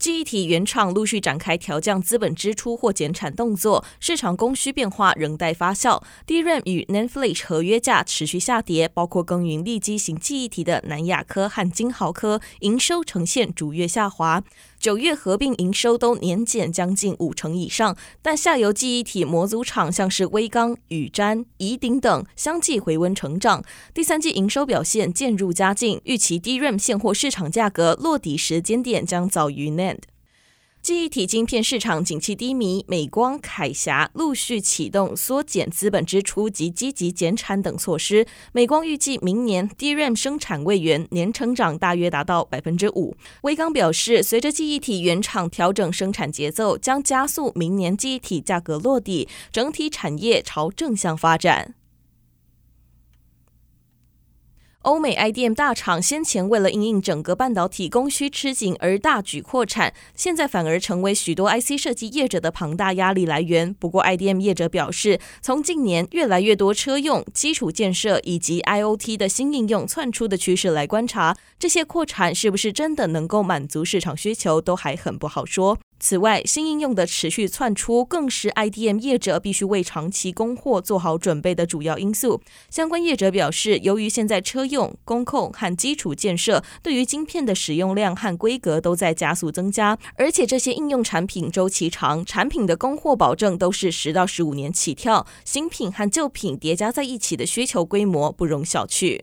记忆体原厂陆续展开调降资本支出或减产动作，市场供需变化仍待发酵。DRAM 与 n a n f l i s h 合约价持续下跌，包括耕耘利基型记忆体的南亚科和金豪科营收呈现逐月下滑。九月合并营收都年减将近五成以上，但下游记忆体模组厂像是威刚、宇瞻、宜鼎等相继回温成长。第三季营收表现渐入佳境，预期 DRAM 现货市场价格落底时间点将早于 NAND。记忆体晶片市场景气低迷，美光、凯霞陆续启动缩减资本支出及积极减产等措施。美光预计明年 DRAM 生产位元年成长大约达到百分之五。威刚表示，随着记忆体原厂调整生产节奏，将加速明年记忆体价格落地，整体产业朝正向发展。欧美 IDM 大厂先前为了应应整个半导体供需吃紧而大举扩产，现在反而成为许多 IC 设计业者的庞大压力来源。不过，IDM 业者表示，从近年越来越多车用、基础建设以及 IoT 的新应用窜出的趋势来观察，这些扩产是不是真的能够满足市场需求，都还很不好说。此外，新应用的持续窜出，更是 IDM 业者必须为长期供货做好准备的主要因素。相关业者表示，由于现在车用、工控和基础建设对于晶片的使用量和规格都在加速增加，而且这些应用产品周期长，产品的供货保证都是十到十五年起跳，新品和旧品叠加在一起的需求规模不容小觑。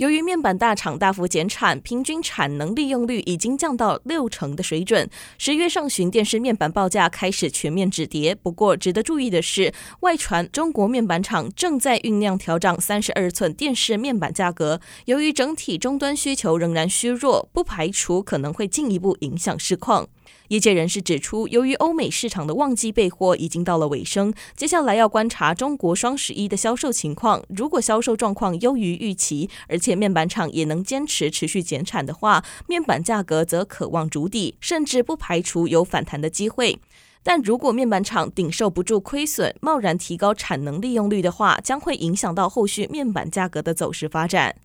由于面板大厂大幅减产，平均产能利用率已经降到六成的水准。十月上旬，电视面板报价开始全面止跌。不过，值得注意的是，外传中国面板厂正在酝酿调涨三十二寸电视面板价格。由于整体终端需求仍然虚弱，不排除可能会进一步影响市况。业界人士指出，由于欧美市场的旺季备货已经到了尾声，接下来要观察中国双十一的销售情况。如果销售状况优于预期，而且面板厂也能坚持持续减产的话，面板价格则可望筑底，甚至不排除有反弹的机会。但如果面板厂顶受不住亏损，贸然提高产能利用率的话，将会影响到后续面板价格的走势发展。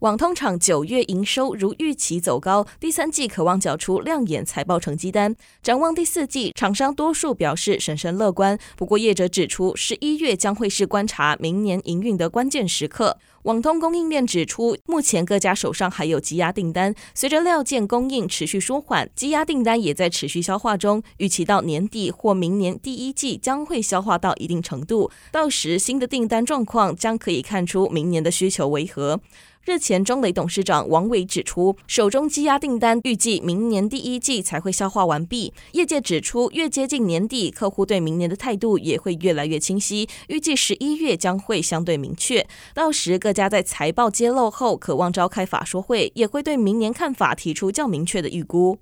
网通厂九月营收如预期走高，第三季可望缴出亮眼财报成绩单。展望第四季，厂商多数表示审慎乐观。不过业者指出，十一月将会是观察明年营运的关键时刻。网通供应链指出，目前各家手上还有积压订单，随着料件供应持续舒缓，积压订单也在持续消化中。预期到年底或明年第一季将会消化到一定程度，到时新的订单状况将可以看出明年的需求为何。日前，中磊董事长王伟指出，手中积压订单预计明年第一季才会消化完毕。业界指出，越接近年底，客户对明年的态度也会越来越清晰，预计十一月将会相对明确。到时各家在财报揭露后，可望召开法说会，也会对明年看法提出较明确的预估。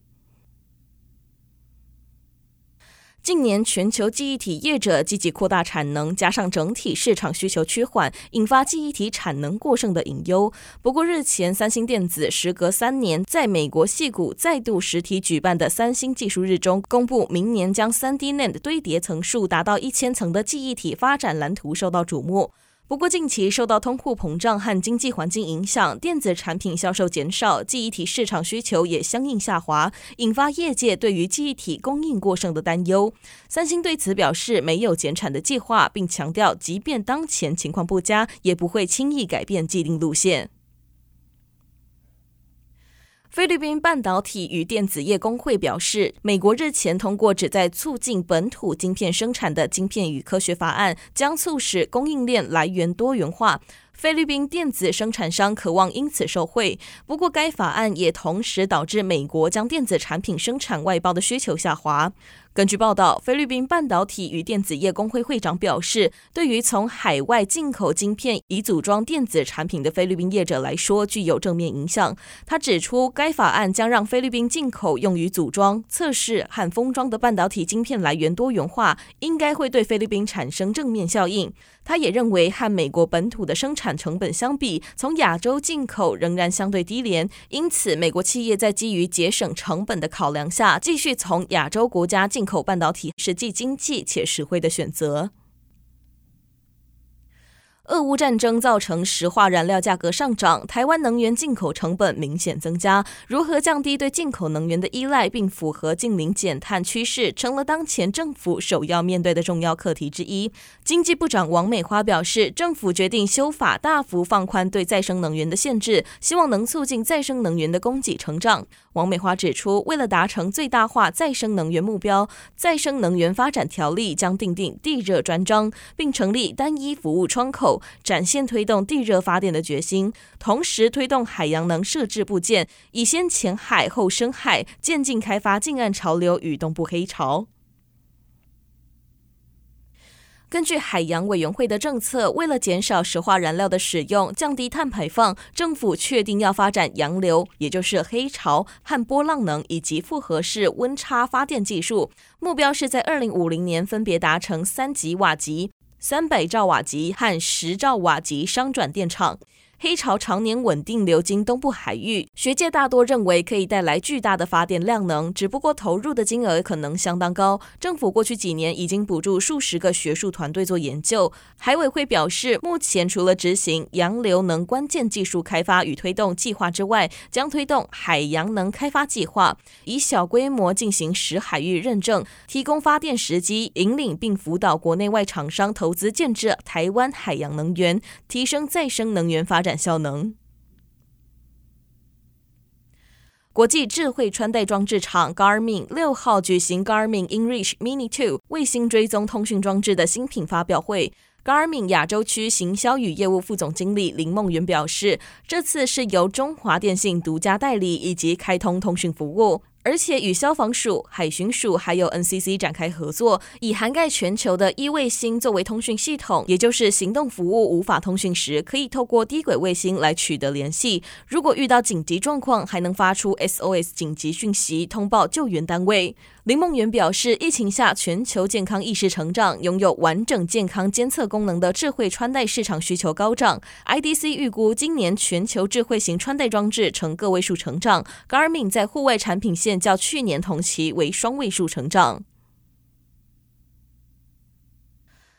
近年全球记忆体业者积极扩大产能，加上整体市场需求趋缓，引发记忆体产能过剩的隐忧。不过日前，三星电子时隔三年在美国戏谷再度实体举办的三星技术日中，公布明年将 3D NAND 堆叠层数达到一千层的记忆体发展蓝图受到瞩目。不过，近期受到通货膨胀和经济环境影响，电子产品销售减少，记忆体市场需求也相应下滑，引发业界对于记忆体供应过剩的担忧。三星对此表示没有减产的计划，并强调，即便当前情况不佳，也不会轻易改变既定路线。菲律宾半导体与电子业工会表示，美国日前通过旨在促进本土晶片生产的《晶片与科学法案》，将促使供应链来源多元化。菲律宾电子生产商渴望因此受惠。不过，该法案也同时导致美国将电子产品生产外包的需求下滑。根据报道，菲律宾半导体与电子业工会会长表示，对于从海外进口晶片以组装电子产品的菲律宾业者来说，具有正面影响。他指出，该法案将让菲律宾进口用于组装、测试和封装的半导体晶片来源多元化，应该会对菲律宾产生正面效应。他也认为，和美国本土的生产成本相比，从亚洲进口仍然相对低廉，因此美国企业在基于节省成本的考量下，继续从亚洲国家进口半导体实际经济且实惠的选择。俄乌战争造成石化燃料价格上涨，台湾能源进口成本明显增加。如何降低对进口能源的依赖，并符合近零减碳趋势，成了当前政府首要面对的重要课题之一。经济部长王美花表示，政府决定修法，大幅放宽对再生能源的限制，希望能促进再生能源的供给成长。王美花指出，为了达成最大化再生能源目标，再生能源发展条例将订定地热专章，并成立单一服务窗口。展现推动地热发电的决心，同时推动海洋能设置部件，以先浅海后深海，渐进开发近岸潮流与东部黑潮。根据海洋委员会的政策，为了减少石化燃料的使用，降低碳排放，政府确定要发展洋流，也就是黑潮和波浪能以及复合式温差发电技术，目标是在二零五零年分别达成三吉瓦级。三百兆瓦级和十兆瓦级商转电厂。黑潮常年稳定流经东部海域，学界大多认为可以带来巨大的发电量能，只不过投入的金额可能相当高。政府过去几年已经补助数十个学术团队做研究。海委会表示，目前除了执行洋流能关键技术开发与推动计划之外，将推动海洋能开发计划，以小规模进行实海域认证，提供发电时机，引领并辅导国内外厂商投资建设台湾海洋能源，提升再生能源发展。展效能。国际智慧穿戴装置厂 Garmin 六号举行 Garmin InReach Mini 2卫星追踪通讯装置的新品发表会。Garmin 亚洲区行销与业务副总经理林梦圆表示，这次是由中华电信独家代理以及开通通讯服务。而且与消防署、海巡署还有 NCC 展开合作，以涵盖全球的一卫星作为通讯系统，也就是行动服务无法通讯时，可以透过低轨卫星来取得联系。如果遇到紧急状况，还能发出 SOS 紧急讯息，通报救援单位。林梦圆表示，疫情下全球健康意识成长，拥有完整健康监测功能的智慧穿戴市场需求高涨。IDC 预估今年全球智慧型穿戴装置呈个位数成长，Garmin 在户外产品线较去年同期为双位数成长。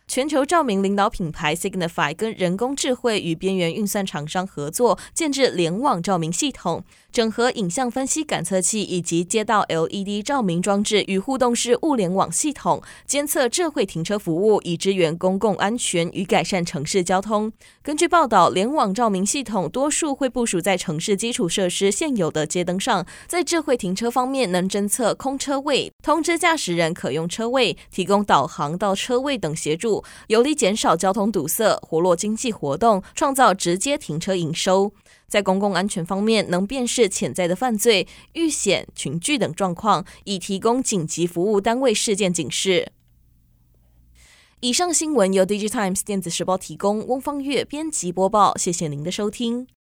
全球照明领导品牌 Signify 跟人工智慧与边缘运算厂商合作，建置联网照明系统，整合影像分析感测器以及街道 LED 照明装置与互动式物联网系统，监测智慧停车服务，以支援公共安全与改善城市交通。根据报道，联网照明系统多数会部署在城市基础设施现有的街灯上，在智慧停车方面，能侦测空车位，通知驾驶人可用车位，提供导航到车位等协助。有力减少交通堵塞，活络经济活动，创造直接停车营收。在公共安全方面，能辨识潜在的犯罪、遇险、群聚等状况，以提供紧急服务单位事件警示。以上新闻由《Digitimes 电子时报》提供，翁方月编辑播报。谢谢您的收听。